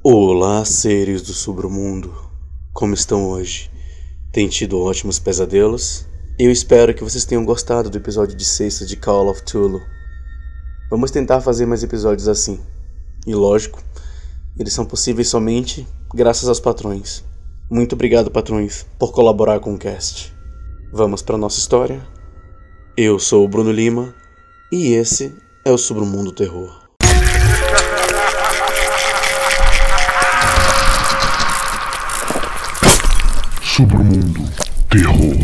Olá, seres do submundo. Como estão hoje? Tem tido ótimos pesadelos? Eu espero que vocês tenham gostado do episódio de sexta de Call of Tulu. Vamos tentar fazer mais episódios assim. E lógico, eles são possíveis somente graças aos patrões. Muito obrigado, patrões, por colaborar com o cast. Vamos para nossa história? Eu sou o Bruno Lima e esse é o Submundo Terror. Submundo Terror.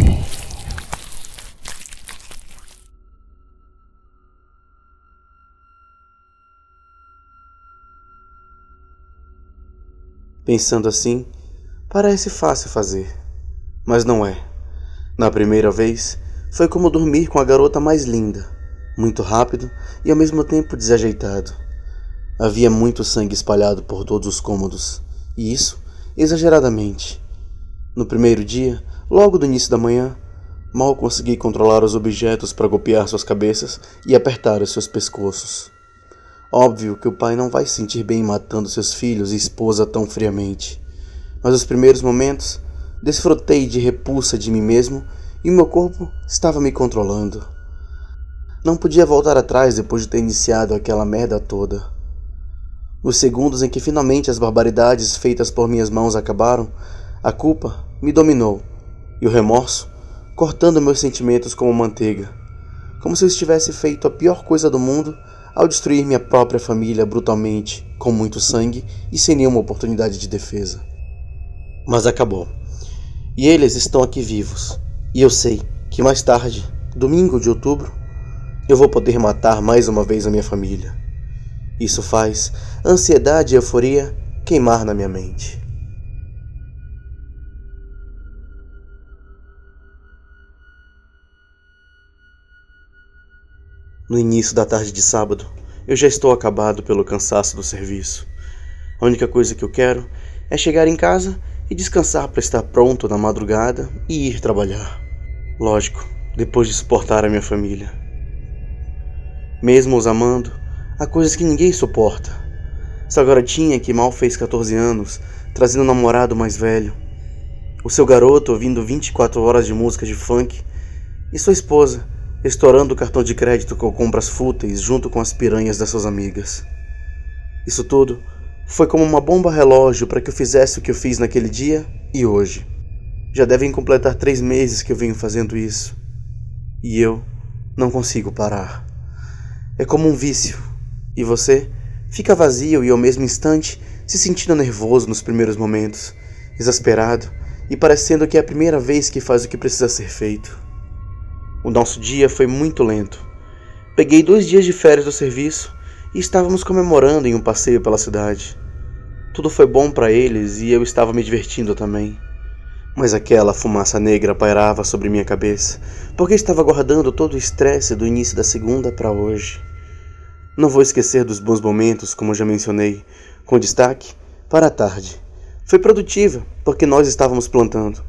Pensando assim, parece fácil fazer, mas não é. Na primeira vez, foi como dormir com a garota mais linda, muito rápido e ao mesmo tempo desajeitado. Havia muito sangue espalhado por todos os cômodos, e isso exageradamente. No primeiro dia, logo do início da manhã, mal consegui controlar os objetos para golpear suas cabeças e apertar os seus pescoços. Óbvio que o pai não vai se sentir bem matando seus filhos e esposa tão friamente, mas os primeiros momentos desfrutei de repulsa de mim mesmo e meu corpo estava me controlando. Não podia voltar atrás depois de ter iniciado aquela merda toda. Os segundos em que finalmente as barbaridades feitas por minhas mãos acabaram, a culpa me dominou e o remorso cortando meus sentimentos como manteiga, como se eu estivesse feito a pior coisa do mundo ao destruir minha própria família brutalmente, com muito sangue e sem nenhuma oportunidade de defesa. Mas acabou. E eles estão aqui vivos. E eu sei que mais tarde, domingo de outubro, eu vou poder matar mais uma vez a minha família. Isso faz ansiedade e euforia queimar na minha mente. No início da tarde de sábado, eu já estou acabado pelo cansaço do serviço. A única coisa que eu quero é chegar em casa e descansar para estar pronto na madrugada e ir trabalhar. Lógico, depois de suportar a minha família. Mesmo os amando, há coisas que ninguém suporta. Essa garotinha que mal fez 14 anos, trazendo um namorado mais velho. O seu garoto ouvindo 24 horas de música de funk. E sua esposa estourando o cartão de crédito com compras fúteis junto com as piranhas das suas amigas. Isso tudo foi como uma bomba relógio para que eu fizesse o que eu fiz naquele dia e hoje. Já devem completar três meses que eu venho fazendo isso. E eu não consigo parar. É como um vício. E você fica vazio e ao mesmo instante se sentindo nervoso nos primeiros momentos, exasperado e parecendo que é a primeira vez que faz o que precisa ser feito. O nosso dia foi muito lento. Peguei dois dias de férias do serviço e estávamos comemorando em um passeio pela cidade. Tudo foi bom para eles e eu estava me divertindo também. Mas aquela fumaça negra pairava sobre minha cabeça, porque estava guardando todo o estresse do início da segunda para hoje. Não vou esquecer dos bons momentos, como já mencionei, com destaque para a tarde. Foi produtiva, porque nós estávamos plantando.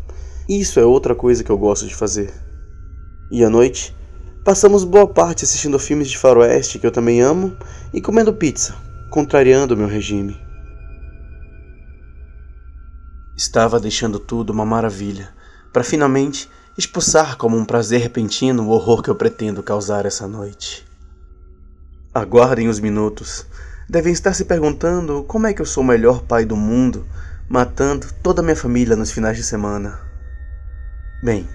Isso é outra coisa que eu gosto de fazer. E à noite, passamos boa parte assistindo filmes de faroeste que eu também amo e comendo pizza, contrariando meu regime. Estava deixando tudo uma maravilha, para finalmente expulsar como um prazer repentino o horror que eu pretendo causar essa noite. Aguardem os minutos. Devem estar se perguntando como é que eu sou o melhor pai do mundo, matando toda a minha família nos finais de semana. Bem,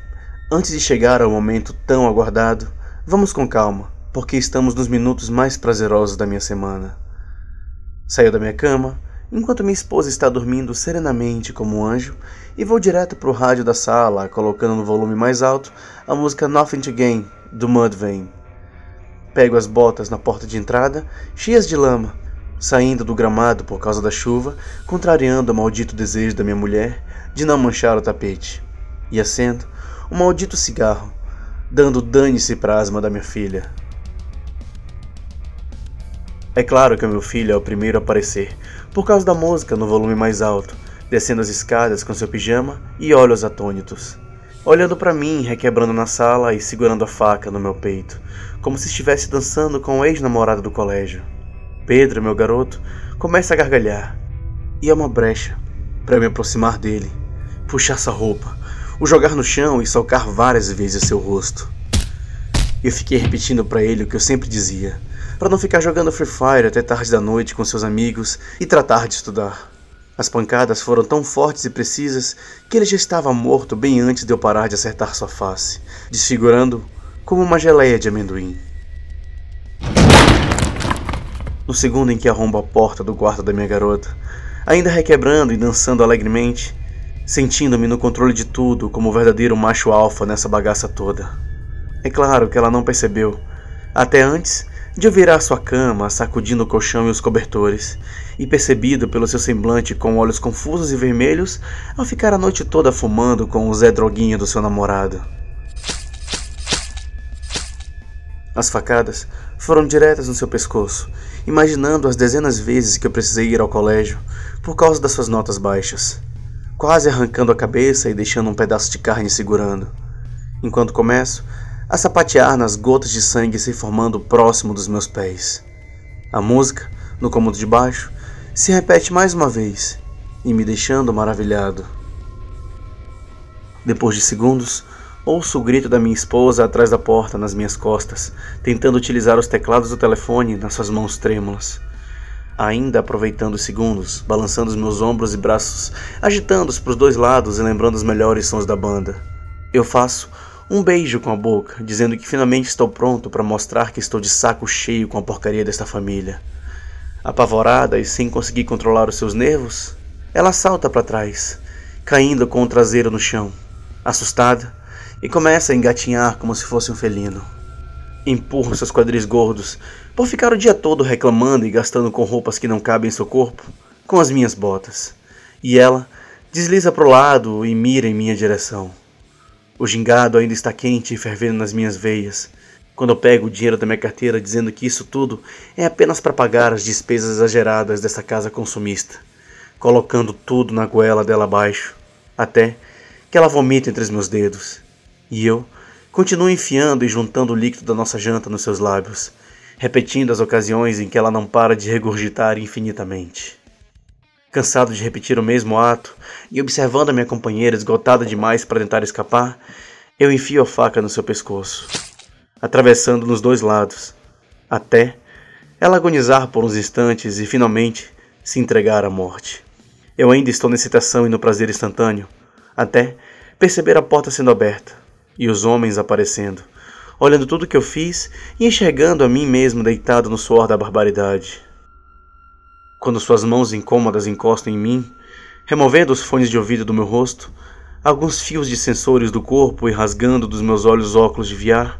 Antes de chegar ao momento tão aguardado, vamos com calma, porque estamos nos minutos mais prazerosos da minha semana. Saio da minha cama, enquanto minha esposa está dormindo serenamente como um anjo, e vou direto para o rádio da sala, colocando no volume mais alto a música Nothing to Gain, do Mudvayne. Pego as botas na porta de entrada, cheias de lama, saindo do gramado por causa da chuva, contrariando o maldito desejo da minha mulher de não manchar o tapete. E acendo um maldito cigarro, dando dane-se para a asma da minha filha. É claro que o meu filho é o primeiro a aparecer, por causa da música no volume mais alto, descendo as escadas com seu pijama e olhos atônitos. Olhando para mim, requebrando na sala e segurando a faca no meu peito, como se estivesse dançando com o ex-namorado do colégio. Pedro, meu garoto, começa a gargalhar. E é uma brecha para me aproximar dele, puxar sua roupa, o jogar no chão e socar várias vezes seu rosto. Eu fiquei repetindo para ele o que eu sempre dizia, para não ficar jogando Free Fire até tarde da noite com seus amigos e tratar de estudar. As pancadas foram tão fortes e precisas que ele já estava morto bem antes de eu parar de acertar sua face, desfigurando como uma geleia de amendoim. No segundo em que arrombo a porta do quarto da minha garota, ainda requebrando e dançando alegremente, sentindo-me no controle de tudo como o verdadeiro macho alfa nessa bagaça toda. É claro que ela não percebeu, até antes de eu virar sua cama, sacudindo o colchão e os cobertores, e percebido pelo seu semblante com olhos confusos e vermelhos ao ficar a noite toda fumando com o Zé Droguinha do seu namorado. As facadas foram diretas no seu pescoço, imaginando as dezenas vezes que eu precisei ir ao colégio por causa das suas notas baixas, quase arrancando a cabeça e deixando um pedaço de carne segurando. Enquanto começo, a sapatear nas gotas de sangue se formando próximo dos meus pés. A música, no cômodo de baixo, se repete mais uma vez e me deixando maravilhado. Depois de segundos, ouço o grito da minha esposa atrás da porta nas minhas costas, tentando utilizar os teclados do telefone nas suas mãos trêmulas. Ainda aproveitando os segundos, balançando os meus ombros e braços, agitando-os para os dois lados e lembrando os melhores sons da banda. Eu faço um beijo com a boca, dizendo que finalmente estou pronto para mostrar que estou de saco cheio com a porcaria desta família. Apavorada e sem conseguir controlar os seus nervos, ela salta para trás, caindo com o traseiro no chão, assustada, e começa a engatinhar como se fosse um felino. Empurra seus quadris gordos por ficar o dia todo reclamando e gastando com roupas que não cabem em seu corpo, com as minhas botas. E ela desliza para o lado e mira em minha direção. O gingado ainda está quente e fervendo nas minhas veias. Quando eu pego o dinheiro da minha carteira dizendo que isso tudo é apenas para pagar as despesas exageradas dessa casa consumista, colocando tudo na goela dela abaixo, até que ela vomita entre os meus dedos. E eu continuo enfiando e juntando o líquido da nossa janta nos seus lábios, repetindo as ocasiões em que ela não para de regurgitar infinitamente. Cansado de repetir o mesmo ato e observando a minha companheira esgotada demais para tentar escapar, eu enfio a faca no seu pescoço, atravessando nos dois lados, até ela agonizar por uns instantes e finalmente se entregar à morte. Eu ainda estou na excitação e no prazer instantâneo, até perceber a porta sendo aberta e os homens aparecendo, olhando tudo que eu fiz e enxergando a mim mesmo deitado no suor da barbaridade quando suas mãos incômodas encostam em mim, removendo os fones de ouvido do meu rosto, alguns fios de sensores do corpo e rasgando dos meus olhos óculos de VR,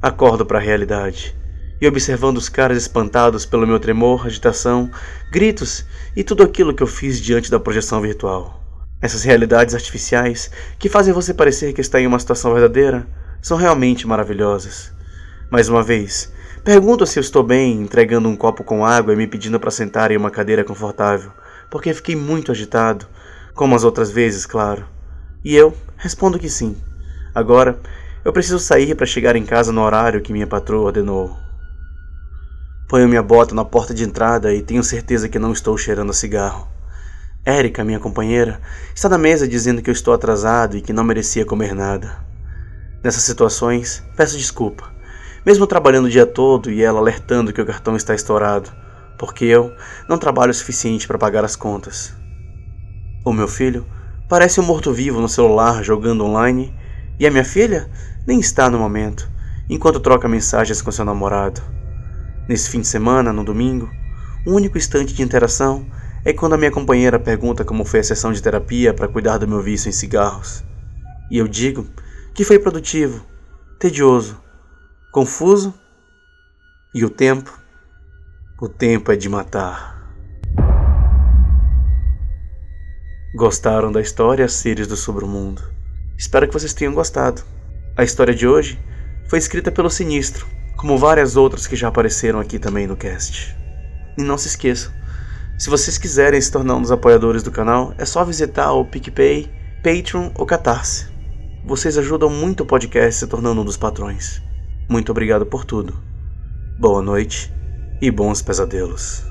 acordo para a realidade. E observando os caras espantados pelo meu tremor, agitação, gritos e tudo aquilo que eu fiz diante da projeção virtual. Essas realidades artificiais, que fazem você parecer que está em uma situação verdadeira, são realmente maravilhosas. Mais uma vez, Pergunto se eu estou bem, entregando um copo com água e me pedindo para sentar em uma cadeira confortável, porque fiquei muito agitado, como as outras vezes, claro. E eu respondo que sim. Agora, eu preciso sair para chegar em casa no horário que minha patroa ordenou. Ponho minha bota na porta de entrada e tenho certeza que não estou cheirando a cigarro. Érica, minha companheira, está na mesa dizendo que eu estou atrasado e que não merecia comer nada. Nessas situações, peço desculpa mesmo trabalhando o dia todo e ela alertando que o cartão está estourado, porque eu não trabalho o suficiente para pagar as contas. O meu filho parece um morto-vivo no celular jogando online e a minha filha nem está no momento, enquanto troca mensagens com seu namorado. Nesse fim de semana, no domingo, o único instante de interação é quando a minha companheira pergunta como foi a sessão de terapia para cuidar do meu vício em cigarros. E eu digo que foi produtivo, tedioso, confuso e o tempo, o tempo é de matar. Gostaram da história Seres do Sobremundo? Espero que vocês tenham gostado. A história de hoje foi escrita pelo Sinistro, como várias outras que já apareceram aqui também no cast. E não se esqueçam, se vocês quiserem se tornar um dos apoiadores do canal, é só visitar o PicPay, Patreon ou Catarse. Vocês ajudam muito o podcast se tornando um dos patrões. Muito obrigado por tudo. Boa noite e bons pesadelos.